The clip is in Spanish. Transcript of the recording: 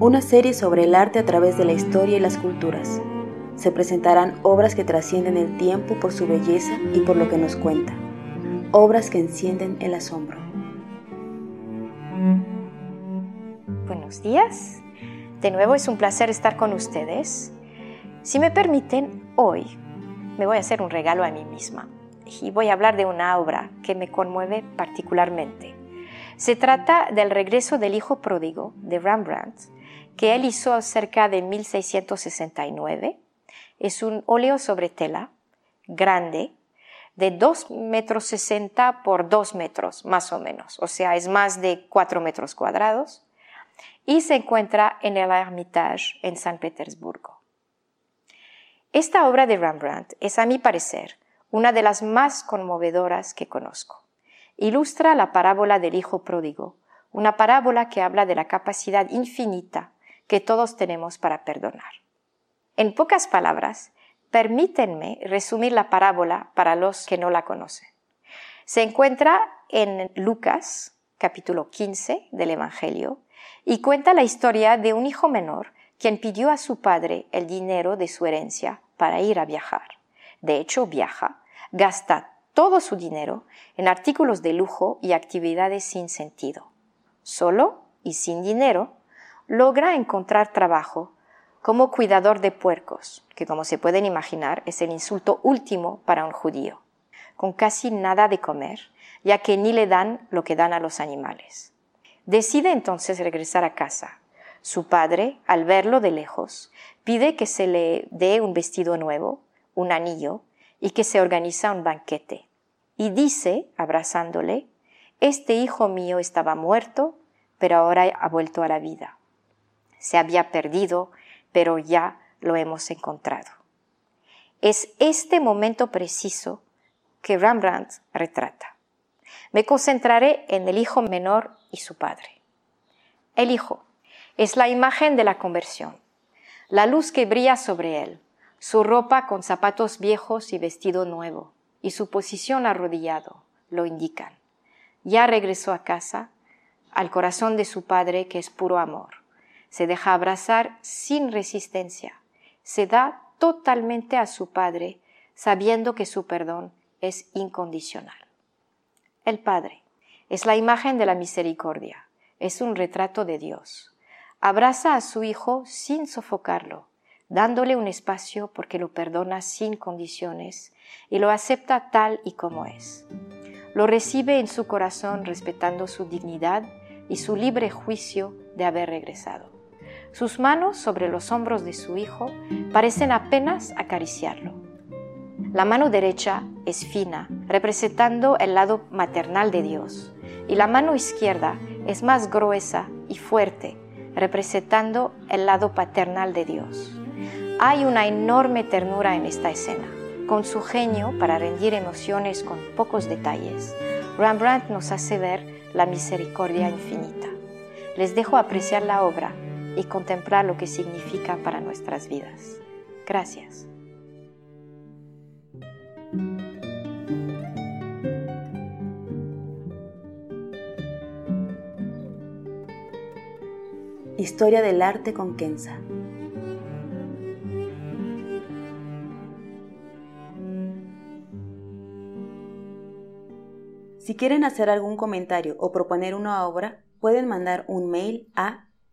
Una serie sobre el arte a través de la historia y las culturas. Se presentarán obras que trascienden el tiempo por su belleza y por lo que nos cuenta. Obras que encienden el asombro. Buenos días. De nuevo es un placer estar con ustedes. Si me permiten, hoy me voy a hacer un regalo a mí misma y voy a hablar de una obra que me conmueve particularmente. Se trata del regreso del hijo pródigo de Rembrandt, que él hizo cerca de 1669. Es un óleo sobre tela, grande, de 2 metros 60 por 2 metros, más o menos, o sea, es más de 4 metros cuadrados, y se encuentra en el Hermitage en San Petersburgo. Esta obra de Rembrandt es, a mi parecer, una de las más conmovedoras que conozco. Ilustra la parábola del Hijo Pródigo, una parábola que habla de la capacidad infinita que todos tenemos para perdonar. En pocas palabras, permítanme resumir la parábola para los que no la conocen. Se encuentra en Lucas, capítulo 15 del Evangelio, y cuenta la historia de un hijo menor quien pidió a su padre el dinero de su herencia para ir a viajar. De hecho, viaja, gasta todo su dinero en artículos de lujo y actividades sin sentido. Solo y sin dinero, logra encontrar trabajo como cuidador de puercos, que como se pueden imaginar es el insulto último para un judío, con casi nada de comer, ya que ni le dan lo que dan a los animales. Decide entonces regresar a casa. Su padre, al verlo de lejos, pide que se le dé un vestido nuevo, un anillo, y que se organiza un banquete. Y dice, abrazándole, Este hijo mío estaba muerto, pero ahora ha vuelto a la vida se había perdido, pero ya lo hemos encontrado. Es este momento preciso que Rembrandt retrata. Me concentraré en el hijo menor y su padre. El hijo es la imagen de la conversión, la luz que brilla sobre él, su ropa con zapatos viejos y vestido nuevo, y su posición arrodillado lo indican. Ya regresó a casa, al corazón de su padre que es puro amor se deja abrazar sin resistencia, se da totalmente a su Padre, sabiendo que su perdón es incondicional. El Padre es la imagen de la misericordia, es un retrato de Dios. Abraza a su Hijo sin sofocarlo, dándole un espacio porque lo perdona sin condiciones y lo acepta tal y como es. Lo recibe en su corazón respetando su dignidad y su libre juicio de haber regresado. Sus manos sobre los hombros de su hijo parecen apenas acariciarlo. La mano derecha es fina, representando el lado maternal de Dios, y la mano izquierda es más gruesa y fuerte, representando el lado paternal de Dios. Hay una enorme ternura en esta escena. Con su genio para rendir emociones con pocos detalles, Rembrandt nos hace ver la misericordia infinita. Les dejo apreciar la obra y contemplar lo que significa para nuestras vidas. Gracias. Historia del arte con Kenza. Si quieren hacer algún comentario o proponer una obra, pueden mandar un mail a